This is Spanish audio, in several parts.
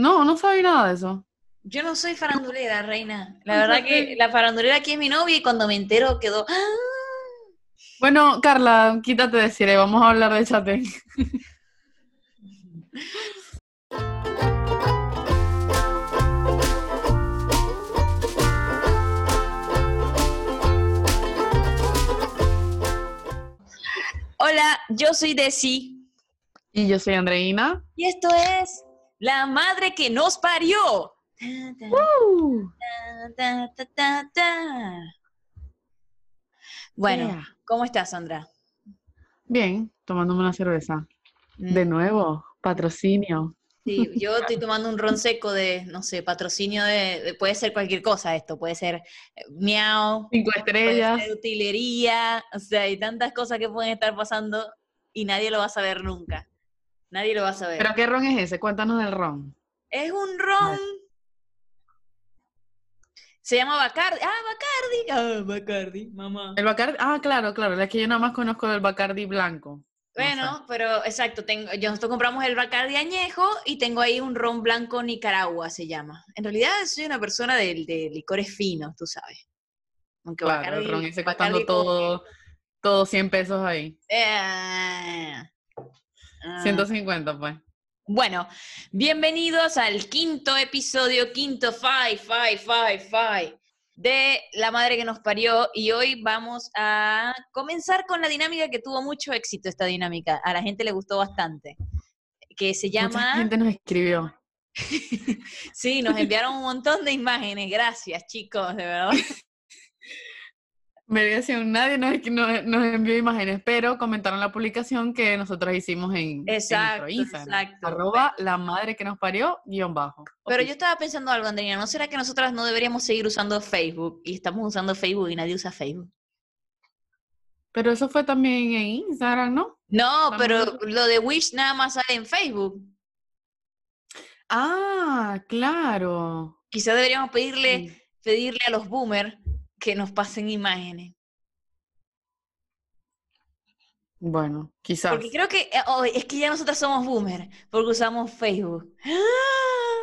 No, no sabía nada de eso. Yo no soy farandulera, reina. La verdad que la farandulera aquí es mi novia y cuando me entero quedó. ¡Ah! Bueno, Carla, quítate de Cire, vamos a hablar de Chatén. Hola, yo soy Desi. Y yo soy Andreina. Y esto es La Madre que nos parió. Bueno, Yeah. ¿cómo estás, Sandra? Bien, tomándome una cerveza. Mm, De nuevo, patrocinio. Sí, yo estoy tomando un ron seco de, no sé, patrocinio de, de- puede ser cualquier cosa esto, puede ser eh, miau, Cinco puede estrellas. ser utilería, o sea, hay tantas cosas que pueden estar pasando y nadie lo va a saber nunca. Nadie lo va a saber. ¿Pero qué ron es ese? Cuéntanos del ron. es un ron. Se llama Bacardi. Ah, Bacardi. Ah, Bacardi, mamá. El Bacardi, ah, claro, claro, es que yo nada más conozco del Bacardi blanco. No Bueno, pero exacto, tengo, yo- nosotros compramos el Bacardi añejo y tengo ahí un ron blanco Nicaragua, se llama. En realidad soy una persona de, de licores finos, tú sabes. Aunque Claro, el Bacardi- ron ese costando todo, todo 100 pesos ahí. eh, ah. 150, pues. Bueno, bienvenidos al quinto episodio, quinto five, five, five, five de La Madre que nos parió y hoy vamos a comenzar con la dinámica que tuvo mucho éxito esta dinámica, a la gente le gustó bastante, que se Mucha llama... gente nos escribió. Sí, nos enviaron un montón de imágenes, gracias chicos, de verdad. Mediación, nadie nos, nos, nos envió imágenes, pero comentaron la publicación que nosotros hicimos en, en Exacto, nuestro Instagram. exacto. Arroba la madre que nos parió, guion bajo. Pero yo estaba pensando algo, Andrea, ¿no será que nosotras no deberíamos seguir usando Facebook? Y estamos usando Facebook y nadie usa Facebook. Pero eso fue también en Instagram, ¿no? No, pero lo de Wish nada más sale en Facebook. Ah, claro. Quizá deberíamos pedirle, Sí. pedirle a los boomers que nos pasen imágenes. Bueno, quizás. Porque creo que eh, oh, es que ya nosotras somos boomers, porque usamos Facebook.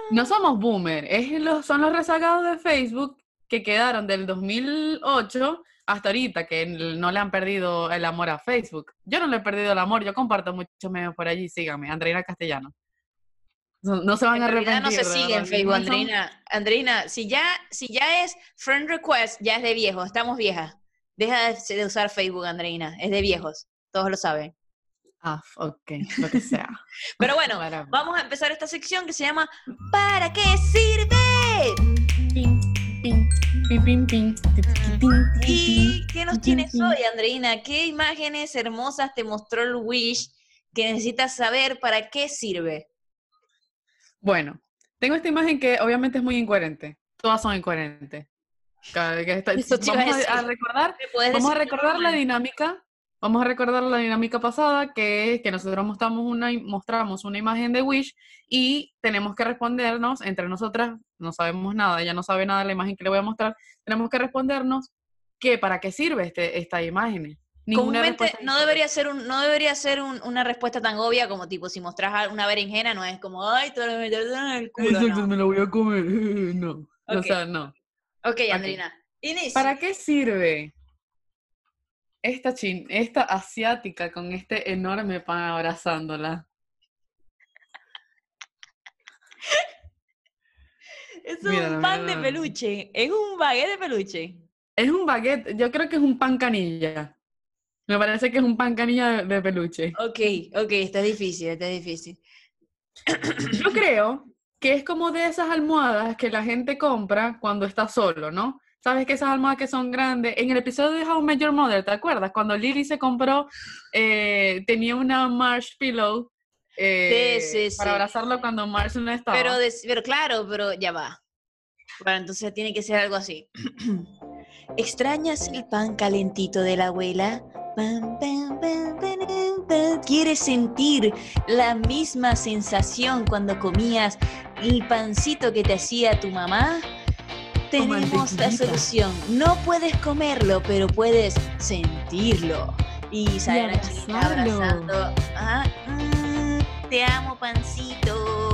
No somos boomer, es los, son los rezagados de Facebook que quedaron del 2008 hasta ahorita, que no le han perdido el amor a Facebook. Yo no le he perdido el amor, yo comparto muchos memes por allí, síganme, Andreina Castellano. No, no se van En a arrepentir. no se sigue en Facebook, Andreina. Andreina, si ya, si ya es friend request, ya es de viejos, estamos viejas. Deja de, de usar Facebook, Andreina, es de viejos, todos lo saben. Ah, ok, lo que sea. Pero bueno, vamos a empezar esta sección que se llama ¿Para qué sirve? ¿Y qué nos tienes hoy, Andreina? ¿Qué imágenes hermosas te mostró el Wish que necesitas saber para qué sirve? Bueno, tengo esta imagen que obviamente es muy incoherente. Todas son incoherentes. Que está- Vamos a, recordar ¿Me puedes Vamos a recordar la dinámica. Vamos a recordar la dinámica pasada, que es que nosotros mostramos una, mostramos una imagen de Wish y tenemos que respondernos entre nosotras, no sabemos nada, ella no sabe nada de la imagen que le voy a mostrar, tenemos que respondernos que para qué sirve este, esta imagen. Ninguna Comúnmente no debería ser, un, no debería ser un- una respuesta tan obvia como tipo, si mostras una berenjena, no es como, ay, te lo voy a meter en el culo. Exacto, no. me la voy a comer. No, o sea, no. Ok, Andrina. Inicia. ¿Para qué sirve esta chin, esta asiática con este enorme pan abrazándola? Es un pan de peluche. Es un baguette de peluche. Es un baguette, yo creo que es un pan canilla. Me parece que es un pan canilla de, de peluche. Ok, ok, está difícil, está difícil. Yo creo que es como de esas almohadas que la gente compra cuando está solo, ¿no? Sabes que esas almohadas que son grandes. En el episodio de How Met Your Mother, ¿te acuerdas? Cuando Lily se compró, eh, tenía una Marsh Pillow eh, sí, para sí. abrazarlo cuando Marsh no estaba. Pero, de- pero claro, pero ya va. Bueno, entonces tiene que ser algo así. ¿Extrañas el pan calentito de la abuela? ¿Quieres sentir la misma sensación cuando comías el pancito que te hacía tu mamá? Tenemos la solución. No puedes comerlo, pero puedes sentirlo. Y abrazarlo. abrazando. Ah, mm, te amo, pancito.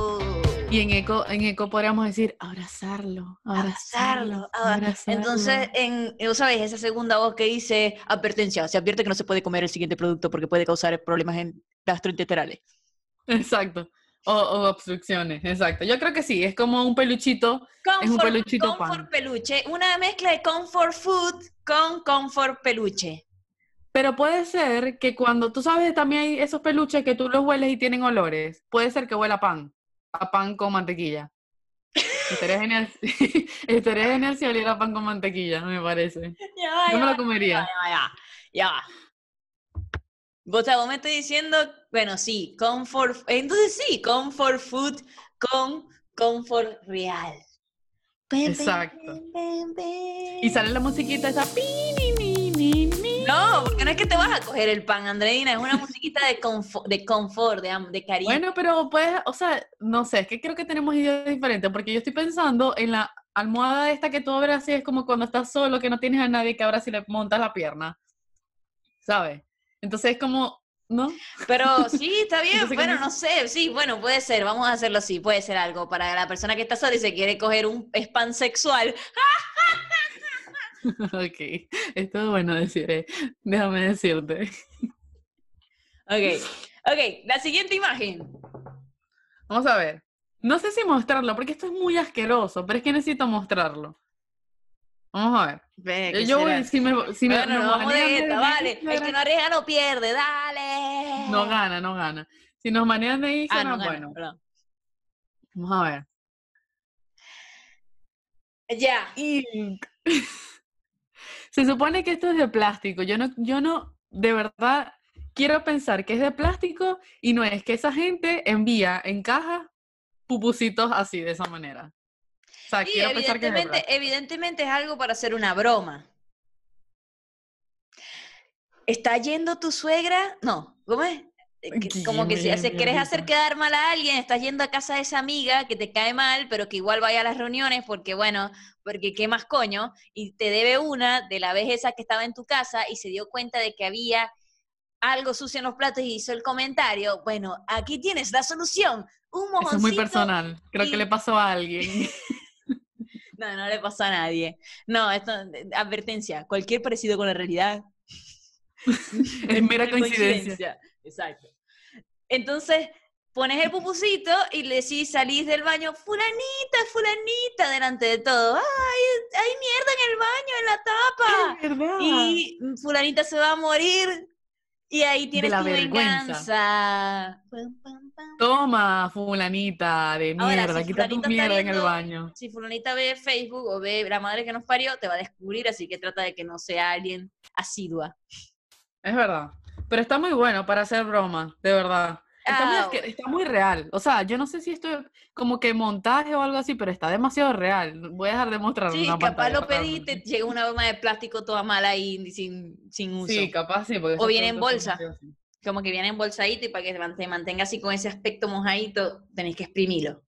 Y en eco, en eco podríamos decir abrazarlo, abrazarlo. Abrazarlo. ah, abrazarlo. Entonces, en, eh, ¿sabes? Esa segunda voz que dice advertencia, se advierte que no se puede comer el siguiente producto porque puede causar problemas en gastrointestinales. Exacto. O, o obstrucciones, exacto. Yo creo que sí, es como un peluchito. Es un Comfort- peluchito comfort pan. peluche, una mezcla de comfort food con comfort peluche. Pero puede ser que cuando, tú sabes, también hay esos peluches que tú los hueles y tienen olores. Puede ser que huela pan, a pan con mantequilla. Estaría genial, estaría genial si oliera pan con mantequilla, me parece. Ya va, Yo ya me lo comería. Ya, va, ya, va, ya va. O sea, vos me estás diciendo, bueno, sí, comfort, entonces sí, comfort food con comfort real. Exacto. Y sale la musiquita esa. pi, ni, ni, ni, ni. No, porque no es que te vas a coger el pan, Andreina, es una musiquita de confort, de, confort, de, de cariño. Bueno, pero pues, o sea, no sé, es que creo que tenemos ideas diferentes, porque yo estoy pensando en la almohada esta que tú abres así, es como cuando estás solo, que no tienes a nadie, que ahora sí le montas la pierna, ¿sabes? Entonces es como, ¿no? Pero sí, está bien, Entonces, bueno, ¿cómo no sé, sí, bueno, puede ser, vamos a hacerlo así, puede ser algo para la persona que está sola y se quiere coger un spam sexual. Ok, esto es bueno decir, eh, déjame decirte. Ok, ok, la siguiente imagen. Vamos a ver. No sé si mostrarlo, porque esto es muy asqueroso, pero es que necesito mostrarlo. Vamos a ver. Ve, Eh, ¿qué Yo será? voy, si me, si me, bueno, me nos vamos de. El que no arriesga no pierde, dale. No gana, no gana. Si nos manejan de Ah, Instagram, no gana, bueno, vamos a ver. Ya. Ink. Se supone que esto es de plástico. Yo no, yo no, de verdad, quiero pensar que es de plástico y no es que esa gente envía en cajas pupusitos así, de esa manera. O sea, quiero pensar que es de evidentemente es algo para hacer una broma. ¿Está yendo tu suegra? No, ¿cómo es? Eh, que- Como que si quieres hacer quedar mal a alguien, estás yendo a casa de esa amiga que te cae mal, pero que igual vaya a las reuniones porque, bueno, porque qué más coño, y te debe una de la vez esa que estaba en tu casa y se dio cuenta de que había algo sucio en los platos y hizo el comentario. Bueno, aquí tienes la solución. Un mojoncito. Eso es muy personal. Creo y- que le pasó a alguien. No, no le pasó a nadie. No, esto, eh, advertencia, cualquier parecido con la realidad es mera coincidencia. Exacto. Entonces, pones el pupusito y le decís, salís del baño, fulanita, fulanita, delante de todo. ¡Ay, hay mierda en el baño, en la tapa! Es verdad. Y fulanita se va a morir. Y ahí tienes la tu vergüenza. venganza. Toma, fulanita de Ahora, mierda, si quita tu mierda en el baño. Si fulanita ve Facebook o ve la madre que nos parió, te va a descubrir, así que trata de que no sea alguien asidua. Es verdad. Pero está muy bueno para hacer broma, de verdad. Está, muy, Ah, está muy real. O sea, yo no sé si esto es como que montaje o algo así, pero está demasiado real. Voy a dejar de mostrarlo. Sí, en una capaz pantalla, lo pedí y te realmente. llega una goma de plástico toda mala ahí sin, sin uso. Sí, capaz sí. porque O viene en bolsa. Como que viene embolsadito y para que se man- se mantenga así con ese aspecto mojadito, tenés que exprimirlo.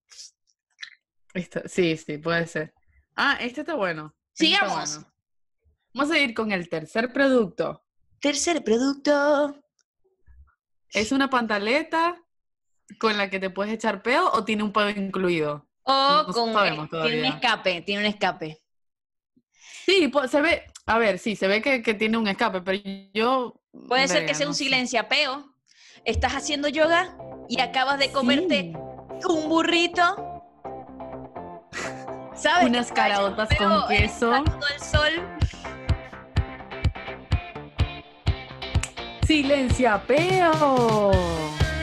Esto- sí, sí, puede ser. Ah, este está bueno. este está Sigamos. bueno. Vamos a ir con el tercer producto. Tercer producto. ¿Es una pantaleta con la que te puedes echar peo o tiene un peo incluido? O No con sabemos tiene un escape, tiene un escape. Sí, se ve, a ver, sí, se ve que, que tiene un escape, pero yo... Puede ser que sea no un silenciapeo. Estás haciendo yoga y acabas de comerte Sí. un burrito. ¿Sabes? Unas caraotas con el queso. sol. Silencia peo.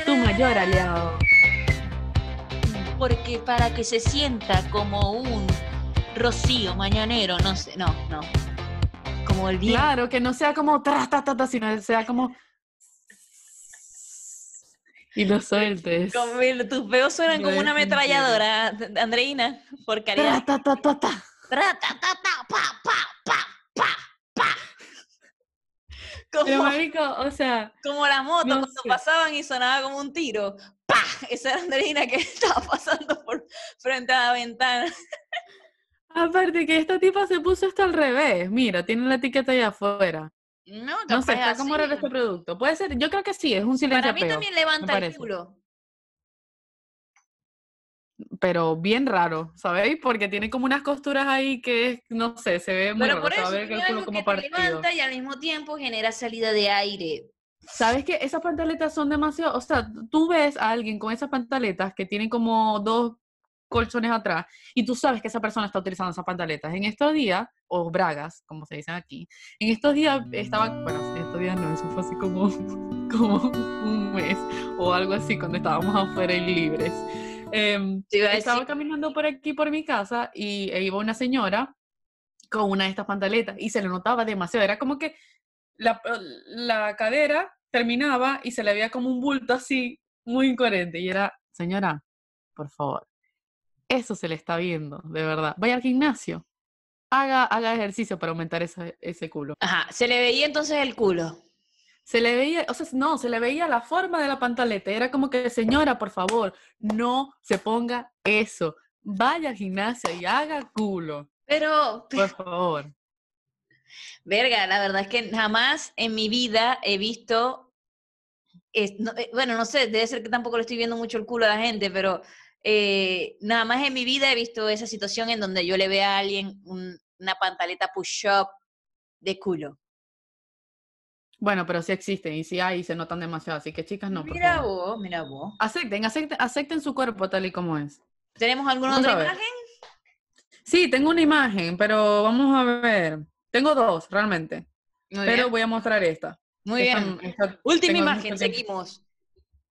Tu mayor aliado. Porque para que se sienta como un rocío mañanero, no sé, no, no. Como el viento. Claro, que no sea como tras, ta, ta, ta, sino sea como... Y lo sueltes. Como tus peos suenan como una ametralladora, Andreina, por Tra, caridad. ta, ta, ta, ta. Tra, ta, ta, ta, pa, pa, pa, pa. Pero, Como, marico, o sea, como la moto no cuando sé. pasaban y sonaba como un tiro. ¡Pa! Esa era Andreina que estaba pasando por frente a la ventana. aparte que esta tipa se puso esto al revés. Mira, tiene la etiqueta allá afuera. No, No sé, está como así. raro este producto. Puede ser, yo creo que sí, es un silencio Para mí también levanta el culo. Pero bien raro, ¿sabéis? Porque tiene como unas costuras ahí que, no sé, se ve muy Pero raro, por eso el tiene algo como que te partido. levanta y al mismo tiempo genera salida de aire. ¿Sabes que esas pantaletas son demasiado, o sea, tú ves a alguien con esas pantaletas que tienen como dos colchones atrás y tú sabes que esa persona está utilizando esas pantaletas. En estos días, o bragas, como se dicen aquí, en estos días estaba, bueno, en estos días no, eso fue así como, como un mes o algo así cuando estábamos afuera y libres. Em, estaba caminando por aquí, por mi casa, y e iba una señora con una de estas pantaletas y se le notaba demasiado. Era como que la, la cadera terminaba y se le veía como un bulto así, muy incoherente. Y era, señora, por favor, eso se le está viendo, de verdad. Vaya al gimnasio, haga, haga ejercicio para aumentar ese, ese culo. Ajá, se le veía entonces el culo. Se le veía, o sea, no, se le veía la forma de la pantaleta. Era como que, señora, por favor, no se ponga eso. Vaya al gimnasio y haga culo, Pero, por favor. verga, la verdad es que jamás en mi vida he visto, es- no, eh, bueno, no sé, debe ser que tampoco le estoy viendo mucho el culo a la gente, pero eh, nada más en mi vida he visto esa situación en donde yo le vea a alguien un- una pantaleta push-up de culo. Bueno, pero sí existen y sí hay y se notan demasiado. Así que, chicas, no, por mira favor. vos, mira vos. Acepten, acepten, acepten su cuerpo tal y como es. ¿Tenemos alguna Vamos otra imagen? Sí, tengo una imagen, pero vamos a ver. Tengo dos, realmente. Muy pero bien. voy a mostrar esta. Muy Esta- bien. esta- Última imagen, seguimos.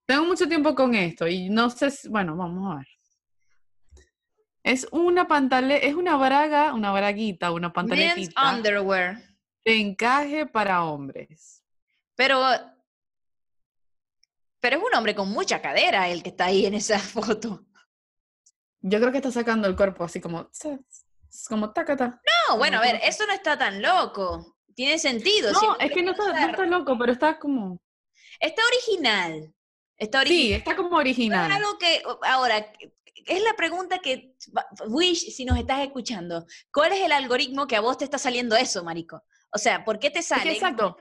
Tengo mucho tiempo con esto y no sé si, bueno, vamos a ver. Es una pantaleta, es una braga, una braguita, una Men's pantaletita underwear. de encaje para hombres. Pero, pero es un hombre con mucha cadera el que está ahí en esa foto. Yo creo que está sacando el cuerpo así como, como tacata. No, bueno, a ver, eso no está tan loco. Tiene sentido. No, es que no está, no está loco, pero está como, Está original. Está sí, original. está como No es original. algo que, ahora, es la pregunta que, Wish, si nos estás escuchando, ¿cuál es el algoritmo que a vos te está saliendo eso, marico? O sea, ¿por qué te Es que sale? exacto.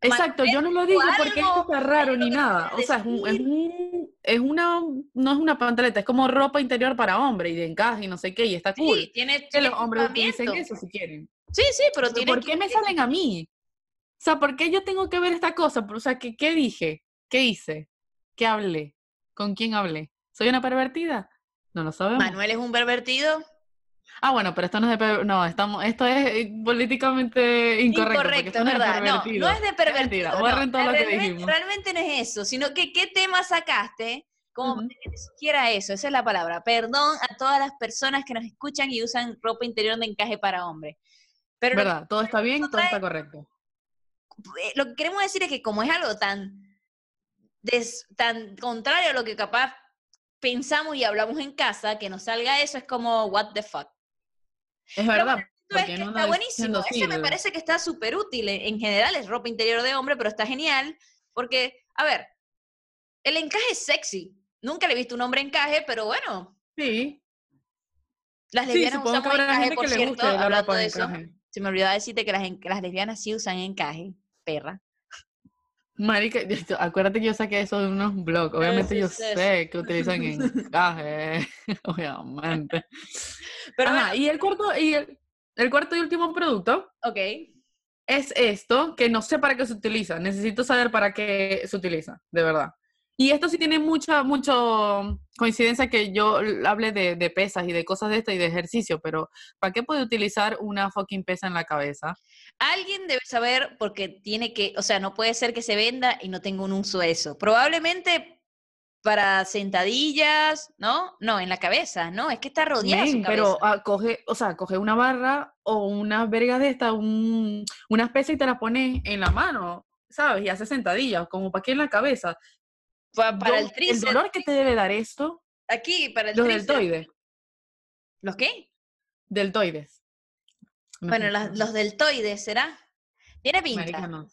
Exacto, yo no lo digo porque esto está raro ni nada. O sea, es, un- es, un- es una, no es una pantaleta, es como ropa interior para hombre y de encaje y no sé qué, y está cool. Sí, tiene, Que los hombres utilicen eso si quieren. Sí, sí, pero tiene ¿Por qué me salen a mí? O sea, ¿por qué yo tengo que ver esta cosa? O sea, ¿qué, qué dije? ¿Qué hice? ¿Qué hablé? ¿Con quién hablé? ¿Soy una pervertida? No lo sabemos. Manuel es un pervertido. Ah, bueno, pero esto no es de no, estamos, esto es eh, políticamente incorrecto. Incorrecto, no es de ¿verdad? No, pervertido. no es de pervertido. no. borren todo lo que realmente, dijimos. realmente no es eso, sino que qué tema sacaste como para que te sugiera eso, esa es la palabra. Perdón a todas las personas que nos escuchan y usan ropa interior de encaje para hombres. Pero ¿Verdad? Todo está bien, todo está correcto. eh, lo que queremos decir es que como es algo tan, des- tan contrario a lo que capaz pensamos y hablamos en casa, que nos salga eso es como, what the fuck. Es verdad. Es que no está buenísimo. Ese me sí, parece que está súper útil. En en general es ropa interior de hombre, pero está genial. Porque, a ver, el encaje es sexy. Nunca le he visto un hombre encaje, pero bueno, Sí, las sí, lesbianas que usamos habrá encaje, gente por que le cierto, guste hablando de eso. Se me olvidaba decirte que las lesbianas sí usan encaje, perra. Marica, acuérdate que yo saqué eso de unos blogs. Obviamente yo Eso sé que utilizan encaje, obviamente. Pero Ajá, bueno, y el cuarto, y el, el cuarto y último producto ok. es esto, que no sé para qué se utiliza. Necesito saber para qué se utiliza, de verdad. Y esto sí tiene mucha, mucho coincidencia que yo hable de, de pesas y de cosas de esto y de ejercicio, pero ¿para qué puede utilizar una fucking pesa en la cabeza? Alguien debe saber porque tiene que, o sea, no puede ser que se venda y no tenga un uso eso. Probablemente para sentadillas, ¿no? No, en la cabeza, ¿no? Es que está rodeada su cabeza. pero ah, coge, o sea, coge una barra o unas vergas de estas, un, unas pesas y te las pones en la mano, ¿sabes? Y haces sentadillas, como para qué en la cabeza. Pa- para Yo- el tríceps, dolor que te debe dar esto, aquí, para el los tríceps. deltoides, ¿Los qué? deltoides. Bueno, las- los deltoides, ¿será? Tiene pinta. No.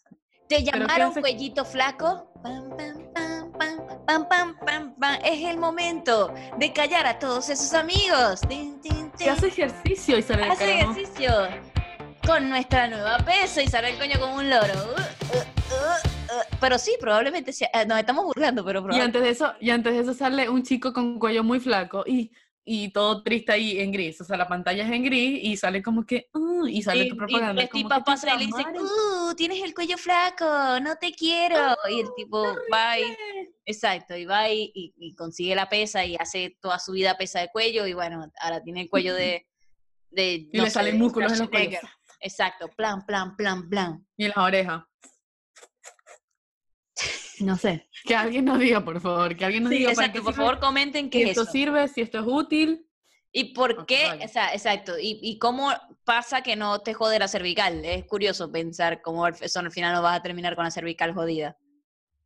¿Te ¿qué llamaron cuellito flaco? Pam, pam, pam, pam, pam, pam, pam, pam. Es el momento de callar a todos esos amigos. Tin, tin, tin. hace ejercicio y se le Hace ejercicio con nuestra nueva pesa y sale el coño como un loro. Uh, uh, uh. uh, pero sí, probablemente sea, eh, nos estamos burlando, pero Y probablemente. antes de eso, y antes de eso sale un chico con cuello muy flaco y, y todo triste ahí en gris. O sea, la pantalla es en gris y sale como que, "Ah", y sale Y, tu y propaganda. el como tipo pasa y le dice, uh, tienes el cuello flaco, no te quiero. y el tipo va y, exacto, y va y, y- y consigue la pesa y hace toda su vida pesa de cuello y bueno, ahora tiene el cuello de... de Y no le salen músculos en los cuellos. Exacto, plan, plan, plan, plan. Y en las orejas. No sé. Que alguien nos diga, por favor. Que alguien nos Sí, diga para por sirve, favor comenten si qué es esto eso. sirve, si esto es útil. ¿Y por qué? vale. O sea, exacto. ¿Y, y cómo pasa que no te jode la cervical? Es curioso pensar cómo al- eso al final no vas a terminar con la cervical jodida.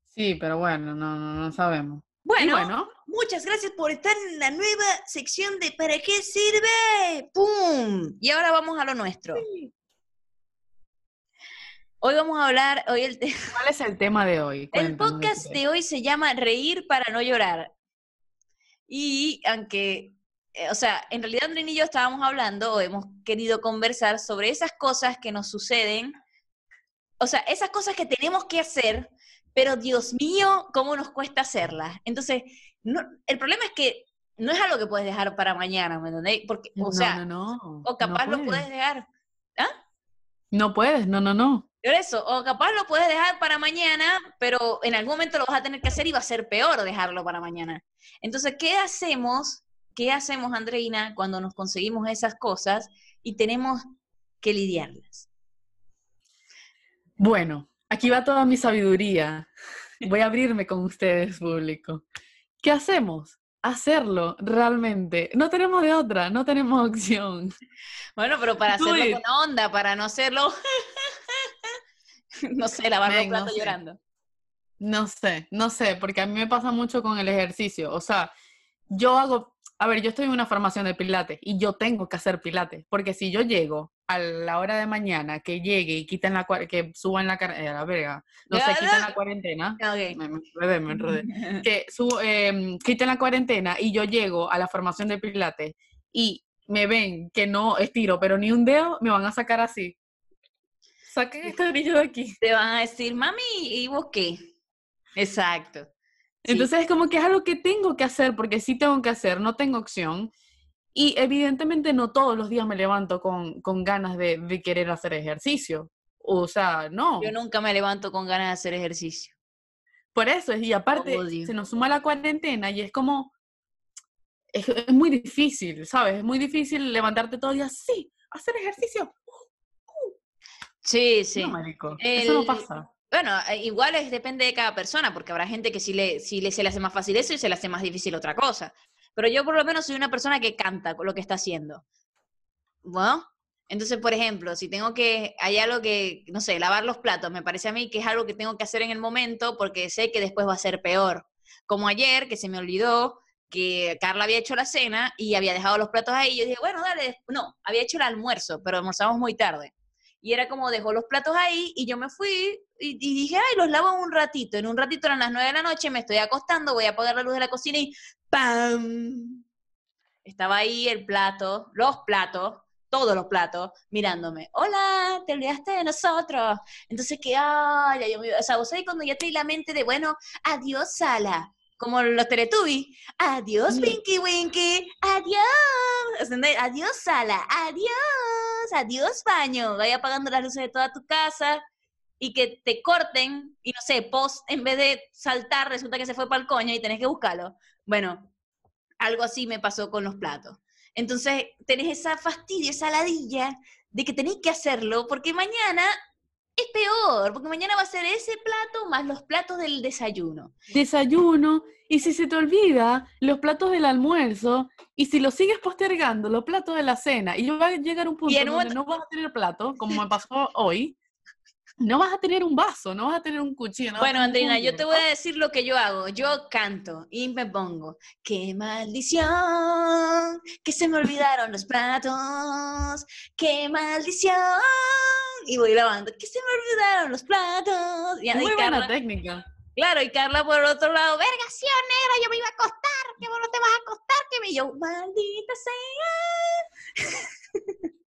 Sí, pero bueno, no, no, no sabemos. Bueno, bueno, muchas gracias por estar en la nueva sección de ¿Para qué sirve? ¡Pum! Y ahora vamos a lo nuestro. Hoy vamos a hablar, hoy el, te- ¿cuál es el tema de hoy? el podcast de hoy se llama Reír para no llorar. Y aunque, eh, o sea, en realidad Andrés y yo estábamos hablando o hemos querido conversar sobre esas cosas que nos suceden, o sea, esas cosas que tenemos que hacer, pero Dios mío, cómo nos cuesta hacerlas. Entonces, no, el problema es que no es algo que puedes dejar para mañana, ¿me entendéis? Porque, o No, sea, no, no, o capaz lo puedes dejar. ¿Ah? No puedes, no, no, no. Por eso, o capaz lo puedes dejar para mañana, pero en algún momento lo vas a tener que hacer y va a ser peor dejarlo para mañana. Entonces, ¿qué hacemos? ¿Qué hacemos, Andreina, cuando nos conseguimos esas cosas y tenemos que lidiarlas? Bueno, aquí va toda mi sabiduría. Voy a abrirme con ustedes, público. ¿Qué hacemos? Hacerlo realmente. No tenemos de otra, no tenemos opción. Bueno, pero para hacerlo con onda, para no hacerlo, no sé, lavar los Men, no platos sé. llorando. No sé, no sé, porque a mí me pasa mucho con el ejercicio. O sea, yo hago, a ver, yo estoy en una formación de pilates y yo tengo que hacer pilates, porque si yo llego a la hora de mañana, que llegue y quiten la, que suban la, eh, la verga, no sé, quiten la cuarentena, Ok. me, enredé, me enredé. que em, quiten la cuarentena y yo llego a la formación de pilates y me ven que no estiro, pero ni un dedo, me van a sacar así. Saquen este anillo de aquí. Te van a decir, mami, ¿y vos qué? Exacto. Sí. Entonces es como que es algo que tengo que hacer porque sí tengo que hacer, no tengo opción. Y evidentemente no todos los días me levanto con, con ganas de, de querer hacer ejercicio. O sea, no. Yo nunca me levanto con ganas de hacer ejercicio. Por eso, y aparte Odio. se nos suma la cuarentena y es como, es, es muy difícil, ¿sabes? Es muy difícil levantarte todo el día, sí, hacer ejercicio. Sí, sí. No, marico, eso no pasa. Bueno, eh, igual es, depende de cada persona, porque habrá gente que sí le, sí le, se le hace más fácil eso y se le hace más difícil otra cosa. Pero yo por lo menos soy una persona que canta con lo que está haciendo. Bueno, entonces, por ejemplo, si tengo que, hay algo que, no sé, lavar los platos, me parece a mí que es algo que tengo que hacer en el momento porque sé que después va a ser peor. Como ayer, que se me olvidó que Carla había hecho la cena y había dejado los platos ahí. Yo dije, bueno, dale, no, había hecho el almuerzo, pero almorzamos muy tarde. Y era como dejó los platos ahí y yo me fui y, dije, ay, los lavo un ratito. En un ratito eran las nueve de la noche, me estoy acostando, voy a apagar la luz de la cocina y ¡pam! Estaba ahí el plato, los platos, todos los platos, mirándome. Hola, te olvidaste de nosotros. Entonces que, ay, yo me, o sea, vos sabés cuando ya traí la mente de, bueno, adiós, sala. Como los Teletubbies. Adiós, Sí. Winky Winky. Adiós. Adiós, sala. Adiós. Adiós, baño. Vaya apagando las luces de toda tu casa y que te corten y no sé, post en vez de saltar resulta que se fue para el coño y tenés que buscarlo. Bueno, algo así me pasó con los platos. Entonces tenés esa fastidio, esa ladilla de que tenés que hacerlo porque mañana es peor, porque mañana va a ser ese plato más los platos del desayuno. Desayuno, y si se te olvida, los platos del almuerzo, y si lo sigues postergando, los platos de la cena, y va a llegar un punto donde no vas a tener plato, como me pasó hoy, no vas a tener un vaso, no vas a tener un cuchillo. no Bueno, Andrina, yo te voy a decir lo que yo hago. Yo canto y me pongo, qué maldición, que se me olvidaron los platos, qué maldición. Y voy lavando, que se me olvidaron los platos. Y, Muy buena Carla, técnica. claro, y Carla por el otro lado, vergación negra, yo me iba a acostar, que vos no te vas a acostar, que me y yo, maldita sea.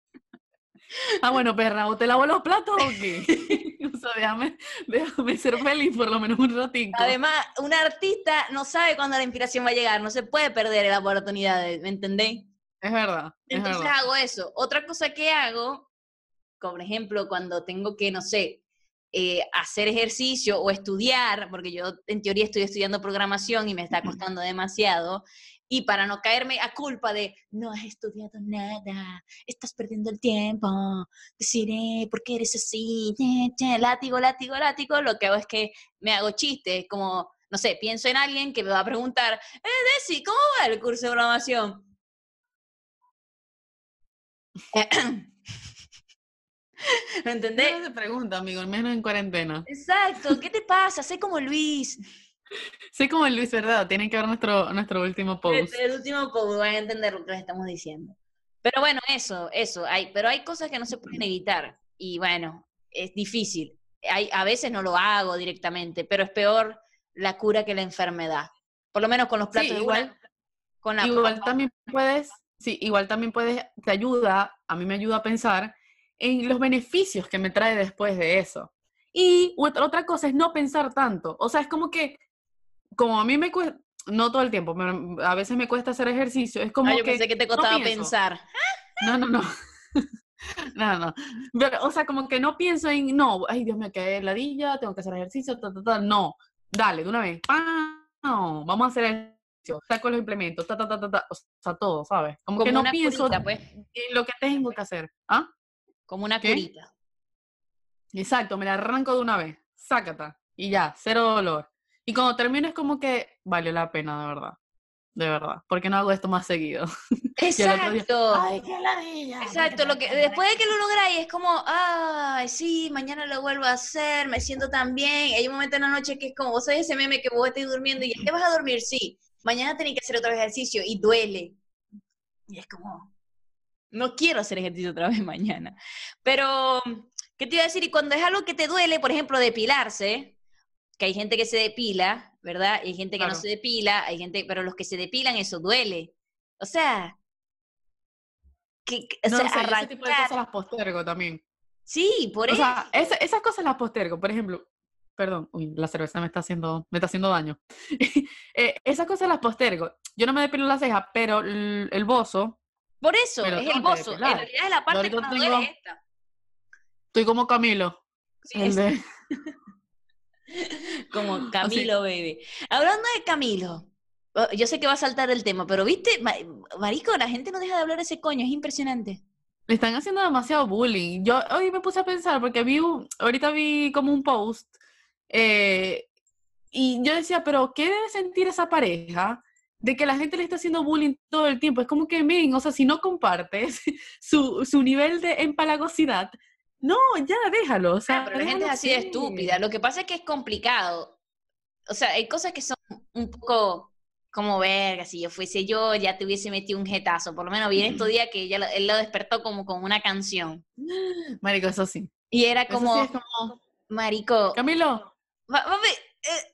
Ah, bueno, perra, ¿o te lavo los platos o qué? o sea, déjame, déjame ser feliz por lo menos un ratito. Además, un artista no sabe cuándo la inspiración va a llegar, no se puede perder la oportunidad, ¿me entendéis? Es verdad. es Entonces verdad. hago eso. Otra cosa que hago, por ejemplo, cuando tengo que, no sé, eh, hacer ejercicio o estudiar, porque yo en teoría estoy estudiando programación y me está costando demasiado, y para no caerme a culpa de no has estudiado nada, estás perdiendo el tiempo, deciré, ¿por qué eres así? Látigo, látigo, látigo, lo que hago es que me hago chistes, como, no sé, pienso en alguien que me va a preguntar, eh, Desi, ¿cómo va el curso de programación? ¿Me entendés? No te pregunta, amigo, al menos en cuarentena. Exacto, ¿qué te pasa? Sé como Luis. Soy como el Luis, ¿verdad? Tienen que ver nuestro, nuestro último post. Este, el último post, van a entender lo que les estamos diciendo. Pero bueno, eso, eso. Hay, pero hay cosas que no se pueden evitar. Y bueno, es difícil. Hay, a veces no lo hago directamente, pero es peor la cura que la enfermedad. Por lo menos con los platos Sí, igual, una- con la igual papa. también puedes, sí, igual también puedes, te ayuda, a mí me ayuda a pensar en los beneficios que me trae después de eso. Y ot- otra cosa es no pensar tanto. O sea, es como que, como a mí me cuesta, no todo el tiempo, pero a veces me cuesta hacer ejercicio, es como Ah, yo que pensé que te no costaba pienso. pensar. No, no, no. No, no. Pero, o sea, como que no pienso en, no, ay, Dios me quedé ladilla, tengo que hacer ejercicio, ta, ta, ta. No, dale, de una vez. No, vamos a hacer ejercicio. Saco los implementos, ta, ta, ta, ta, ta. O sea, todo, ¿sabes? Como, Como que no pienso curita, pues. en lo que tengo que hacer. ¿Ah? Como una ¿Qué? curita. Exacto, me la arranco de una vez. Sácata. Y ya, cero dolor. Y cuando termino es como que valió la pena, de verdad. De verdad. Porque no hago esto más seguido. Día, Exacto. Ay, qué ladilla. Exacto, lo que después de que lo lográis es como, ay, sí, mañana lo vuelvo a hacer, me siento tan bien. Hay un momento en la noche que es como, vos sabés ese meme que vos estás durmiendo y ya te vas a dormir, sí. Mañana tenés que hacer otro ejercicio y duele. Y es como, no quiero hacer ejercicio otra vez mañana. Pero, ¿qué te iba a decir? Y cuando es algo que te duele, por ejemplo, depilarse, que hay gente que se depila, ¿verdad? Y hay gente que no se depila, hay gente, pero los que se depilan, eso duele. O sea, que, o No sea, sé, yo ese tipo de arrancar- cosas las postergo también. Sí, por O eso. sea, esa- esas cosas las postergo. Por ejemplo, perdón, uy, la cerveza me está haciendo, me está haciendo daño. Eh, esas cosas las postergo. Yo no me depilo las cejas, pero el, el bozo, Por eso, Pero es el bozo. En realidad es la parte que más duele esta. estoy como Camilo. Sí, el es de- como Camilo, baby. Hablando de Camilo, oh, yo sé que va a saltar el tema, pero viste, Ma- marico, la gente no deja de hablar de ese coño, es impresionante. Le están haciendo demasiado bullying. Yo hoy me puse a pensar, porque vi, un- ahorita vi como un post, eh, y yo decía, pero ¿qué debe sentir esa pareja de que la gente le está haciendo bullying todo el tiempo? Es como que, men, o sea, si no compartes su, su nivel de empalagosidad, no, ya déjalo, o sea, Ah, pero la gente es así de estúpida. Lo que pasa es que es complicado. O sea, hay cosas que son un poco como verga. Si yo fuese yo, ya te hubiese metido un jetazo. Por lo menos vi en estos días que él lo despertó como con una canción. Marico, eso sí. Y era como, sí es como, marico, Camilo, eh,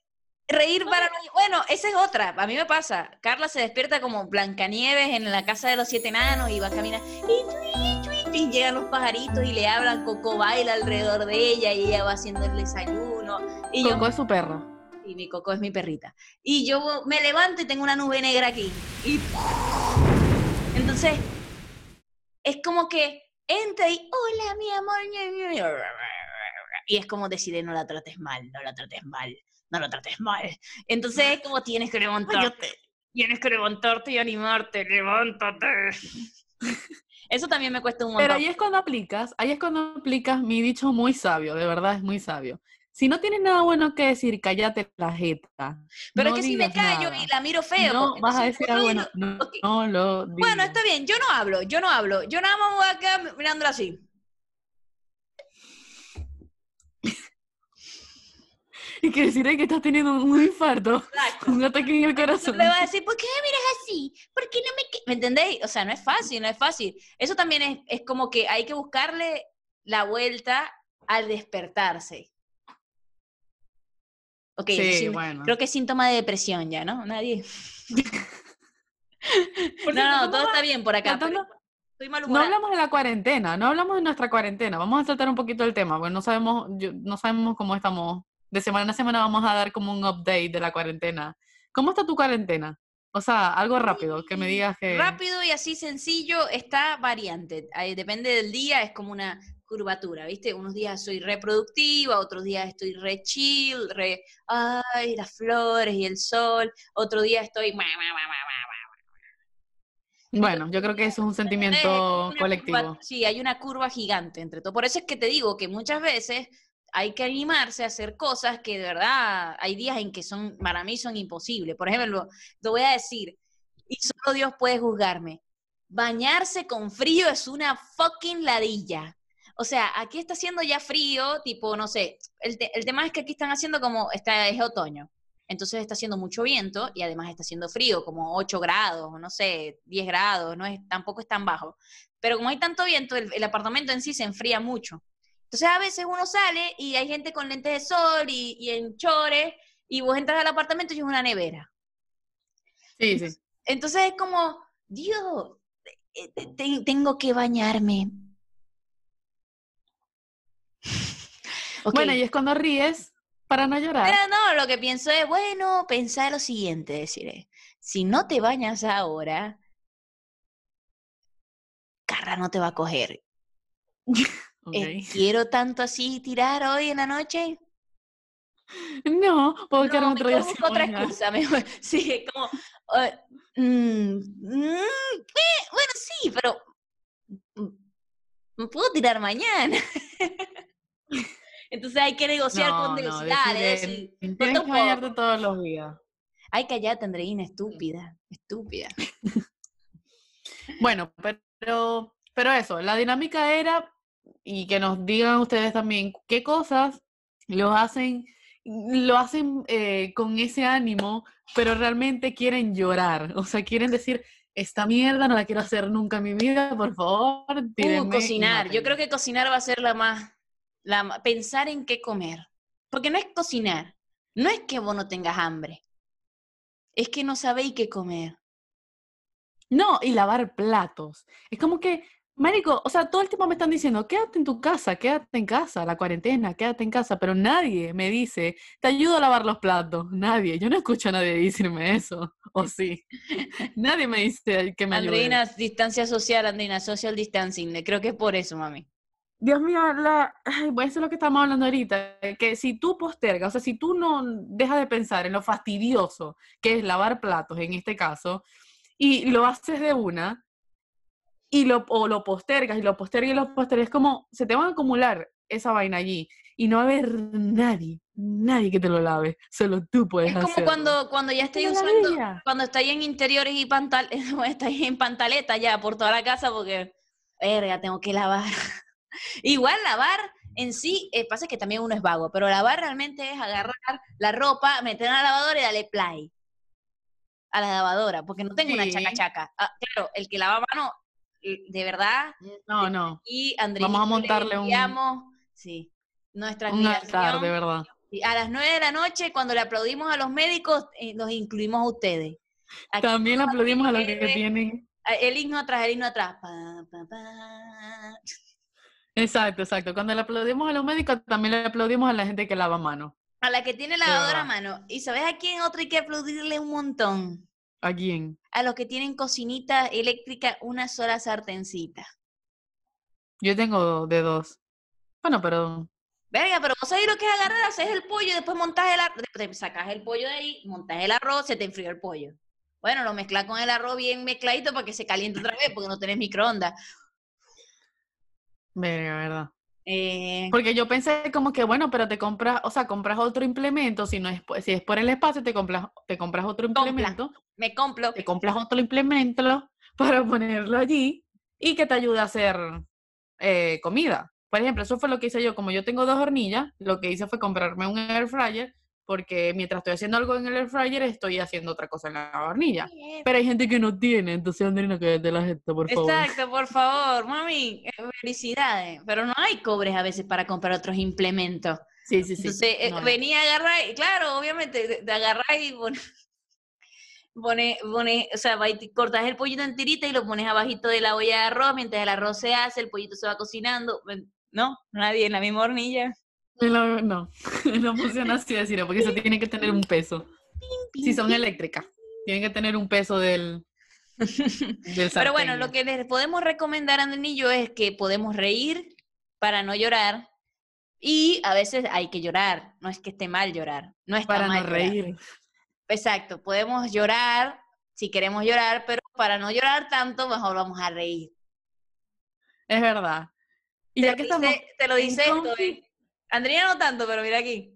reír para no- Bueno, esa es otra. A mí me pasa. Carla se despierta como Blancanieves en la casa de los siete enanos y va a caminar. Y, llegan los pajaritos y le hablan. Coco baila alrededor de ella y ella va haciendo el desayuno. Y yo, Coco es su perra. y mi Coco es mi perrita. Y yo me levanto y tengo una nube negra aquí. Y entonces es como que entra y hola mi amor. Y es como decide no la trates mal, no la trates mal, no la trates mal. Entonces es como tienes que levantarte. Tienes que levantarte y animarte, levántate. Eso también me cuesta un montón. Pero ahí es cuando aplicas, ahí es cuando aplicas mi dicho muy sabio, de verdad es muy sabio. Si no tienes nada bueno que decir, cállate la jeta. Pero no es que si me callo nada. y la miro feo. No vas a decir algo bueno, no, ok. no lo Bueno, está bien, yo no hablo, yo no hablo, yo nada más me voy a quedar mirándola así. Y que decir que estás teniendo un infarto, Exacto. un ataque en el corazón. Le va a decir, ¿por qué me miras así? ¿Por qué no me...? que-?" ¿Me entendéis? O sea, no es fácil, no es fácil. Eso también es, es como que hay que buscarle la vuelta al despertarse. Ok, Sí, sí- bueno. creo que es síntoma de depresión ya, ¿no? Nadie. No, no, ¿cómo todo está bien por acá. Estoy No hablamos de la cuarentena, no hablamos de nuestra cuarentena. Vamos a tratar un poquito el tema, porque no sabemos, yo- no sabemos cómo estamos. De semana a semana vamos a dar como un update de la cuarentena. ¿Cómo está tu cuarentena? O sea, algo rápido, que me digas que... Rápido y así sencillo está variante. Depende del día, es como una curvatura, ¿viste? Unos días soy reproductiva, otros días estoy re chill, re, ay, las flores y el sol, otro día estoy... Bueno, yo creo que eso es un sentimiento colectivo. curva- sí, hay una curva gigante entre todo. Por eso es que te digo que muchas veces hay que animarse a hacer cosas que de verdad hay días en que son, para mí son imposibles. Por ejemplo, te voy a decir, y solo Dios puede juzgarme, bañarse con frío es una fucking ladilla. O sea, aquí está haciendo ya frío, tipo, no sé, el, te- el tema es que aquí están haciendo como, está, es otoño. Entonces está haciendo mucho viento y además está haciendo frío, como 8 grados, no sé, 10 grados, no es, tampoco es tan bajo. Pero como hay tanto viento, el apartamento en sí se enfría mucho. Entonces a veces uno sale y hay gente con lentes de sol y, y en chores y vos entras al apartamento y es una nevera. Sí, sí. Entonces es como, Dios, eh, te- tengo que bañarme. Bueno, y es cuando ríes para no llorar. Pero no, lo que pienso es, bueno, pensá lo siguiente, deciré. Si no te bañas ahora, Carra no te va a coger. Eh, quiero tanto así tirar hoy en la noche. No, puedo No, quedarme otro día sin otra excusa. mejor- sí, como, eh, mm, mm, eh, bueno, sí, pero mm, me puedo tirar mañana. Entonces hay que negociar con Dios. no, decide, tienes que bañarte todos los días. Ay, callate, Andreina, estúpida, estúpida. Bueno, pero, pero eso, la dinámica era, y que nos digan ustedes también, qué cosas los hacen, lo hacen eh, con ese ánimo, pero realmente quieren llorar, o sea, quieren decir, esta mierda no la quiero hacer nunca en mi vida, por favor, Uh, cocinar. Yo creo mátenme". que cocinar va a ser la más, la pensar en qué comer. Porque no es cocinar, no es que vos no tengas hambre, es que no sabéis qué comer. No, y lavar platos. Es como que, marico, o sea, todo el tiempo me están diciendo, quédate en tu casa, quédate en casa, la cuarentena, quédate en casa, pero nadie me dice, te ayudo a lavar los platos. Nadie. Yo no escucho a nadie decirme eso. O sí. Nadie me dice que me ayude. Andreina, distancia social, Andreina, social distancing. Creo que es por eso, mami. Dios mío, la... Ay, eso es lo que estamos hablando ahorita, que si tú postergas, o sea, si tú no dejas de pensar en lo fastidioso que es lavar platos en este caso, y lo haces de una, y lo, o lo postergas, y lo postergas, y lo postergas, es como, se te van a acumular esa vaina allí, y no va a haber nadie, nadie que te lo lave, solo tú puedes Es como hacerlo. cuando, cuando ya estoy Una usando, ladilla. cuando estáis en interiores y pantal, estáis en pantaleta ya por toda la casa porque, verga, tengo que lavar. Igual lavar en sí, eh, pasa que también uno es vago, pero lavar realmente es agarrar la ropa, meter en la lavadora y darle play a la lavadora, porque no tengo una Sí. chaca chaca. Ah, claro, el que lava a mano, de verdad, No, no, y Andrea Vamos a montarle un- sí, nuestra un altar, de verdad. Y a las nueve de la noche, cuando le aplaudimos a los médicos, eh, los incluimos a ustedes. Aquí También aplaudimos a los que tienen... El himno atrás, el himno atrás. Pa, pa, pa. Exacto, exacto. Cuando le aplaudimos a los médicos, también le aplaudimos a la gente que lava mano. A la que tiene lavadora a mano. ¿Y sabes a quién otro hay que aplaudirle un montón? ¿A quién? A los que tienen cocinita eléctrica, una sola sartencita. Yo tengo de dos. Bueno, pero Verga, pero vos sabés lo que es agarrar, haces el pollo y después montás el arroz, te sacas el pollo de ahí, montás el arroz, se te enfrió el pollo. Bueno, lo mezclas con el arroz bien mezcladito para que se caliente otra vez, porque no tenés microondas. verga, verdad. Eh, Porque yo pensé como que, bueno, pero te compras, o sea, compras otro implemento, si no es, po- si es por el espacio, te compras, te compras otro Compra. implemento, me compro. te compras otro implemento para ponerlo allí y que te ayude a hacer eh, comida. Por ejemplo, eso fue lo que hice yo. Como yo tengo dos hornillas, lo que hice fue comprarme un air fryer, porque mientras estoy haciendo algo en el air fryer, estoy haciendo otra cosa en la hornilla. Pero hay gente que no tiene, entonces Andrina, que de la gente, por favor. Exacto, por favor, mami, eh, felicidades. Pero no hay cobres a veces para comprar otros implementos. Sí, sí, sí. Entonces, eh, No, venía a agarrar, y claro, obviamente, de, de agarrar y bueno, Pone, pone, o sea, te cortas el pollito en tirita y lo pones abajito de la olla de arroz, mientras el arroz se hace, el pollito se va cocinando. No, nadie en la misma hornilla. No, no, no funciona así decirlo, porque eso tiene que tener un peso. Si son eléctricas, tienen que tener un peso del, del Pero bueno, lo que les podemos recomendar, Andrés y yo, es que podemos reír para no llorar. Y a veces hay que llorar, no es que esté mal llorar, no está para mal no llorar. reír. Exacto, podemos llorar si queremos llorar, pero para no llorar tanto, mejor vamos a reír. Es verdad. Y te, ya que estamos te lo dice esto, ¿eh? Andrea no tanto, pero mira aquí.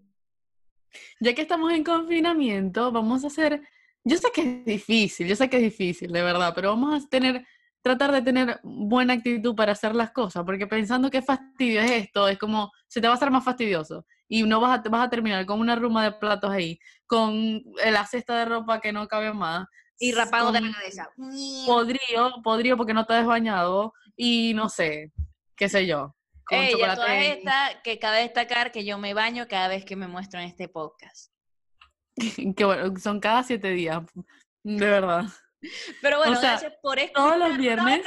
Ya que estamos en confinamiento, vamos a hacer, yo sé que es difícil, yo sé que es difícil, de verdad, pero vamos a tener, tratar de tener buena actitud para hacer las cosas, porque pensando que fastidio es esto, es como, se te va a hacer más fastidioso y no vas a, vas a terminar con una ruma de platos ahí, con la cesta de ropa que no cabe más. Y rapado de la cabeza. Podrido, podrido porque no te has bañado y no sé, qué sé yo. Con Ey, chocolate estas, que cabe destacar que yo me baño cada vez que me muestro en este podcast. que bueno, son cada siete días, de verdad. Pero bueno, sea, gracias por esto. Todos los viernes,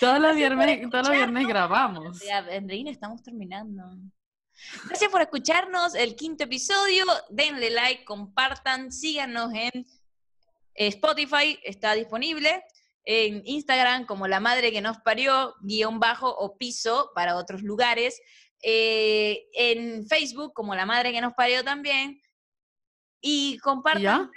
todos los viernes, todos los viernes grabamos. Ya, Andreina, estamos terminando. Gracias por escucharnos el quinto episodio. Denle like, compartan, síganos en Spotify, está disponible. En Instagram como la madre que nos parió, guion bajo o piso para otros lugares. Eh, en Facebook como la madre que nos parió también. Y ¿Y compartan, ya?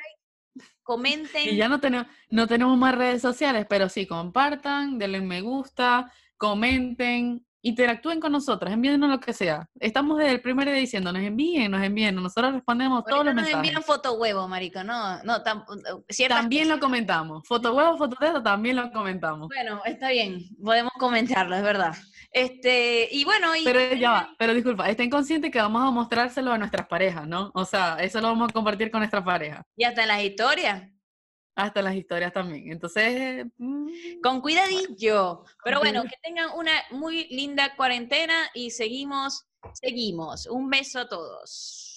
comenten. Y ya no tenemos, no tenemos más redes sociales, pero sí, compartan, denle me gusta, comenten, interactúen con nosotros, envíennos lo que sea. Estamos desde el primer día diciendo, nos envíen, nos envíen, nosotros respondemos todos los nos mensajes. envían foto huevo, marico, no, no, tam- ciertas También lo comentamos. Foto huevo, foto teto, también lo comentamos. Bueno, está bien, podemos comentarlo, es verdad. Este, y bueno, y Pero ya va, pero disculpa, estén conscientes que vamos a mostrárselo a nuestras parejas, ¿no? O sea, eso lo vamos a compartir con nuestras parejas. y hasta en las historias, Hasta las historias también. Entonces, mm, con cuidadillo. Pero bueno, que tengan una muy linda cuarentena y seguimos, seguimos. Un beso a todos.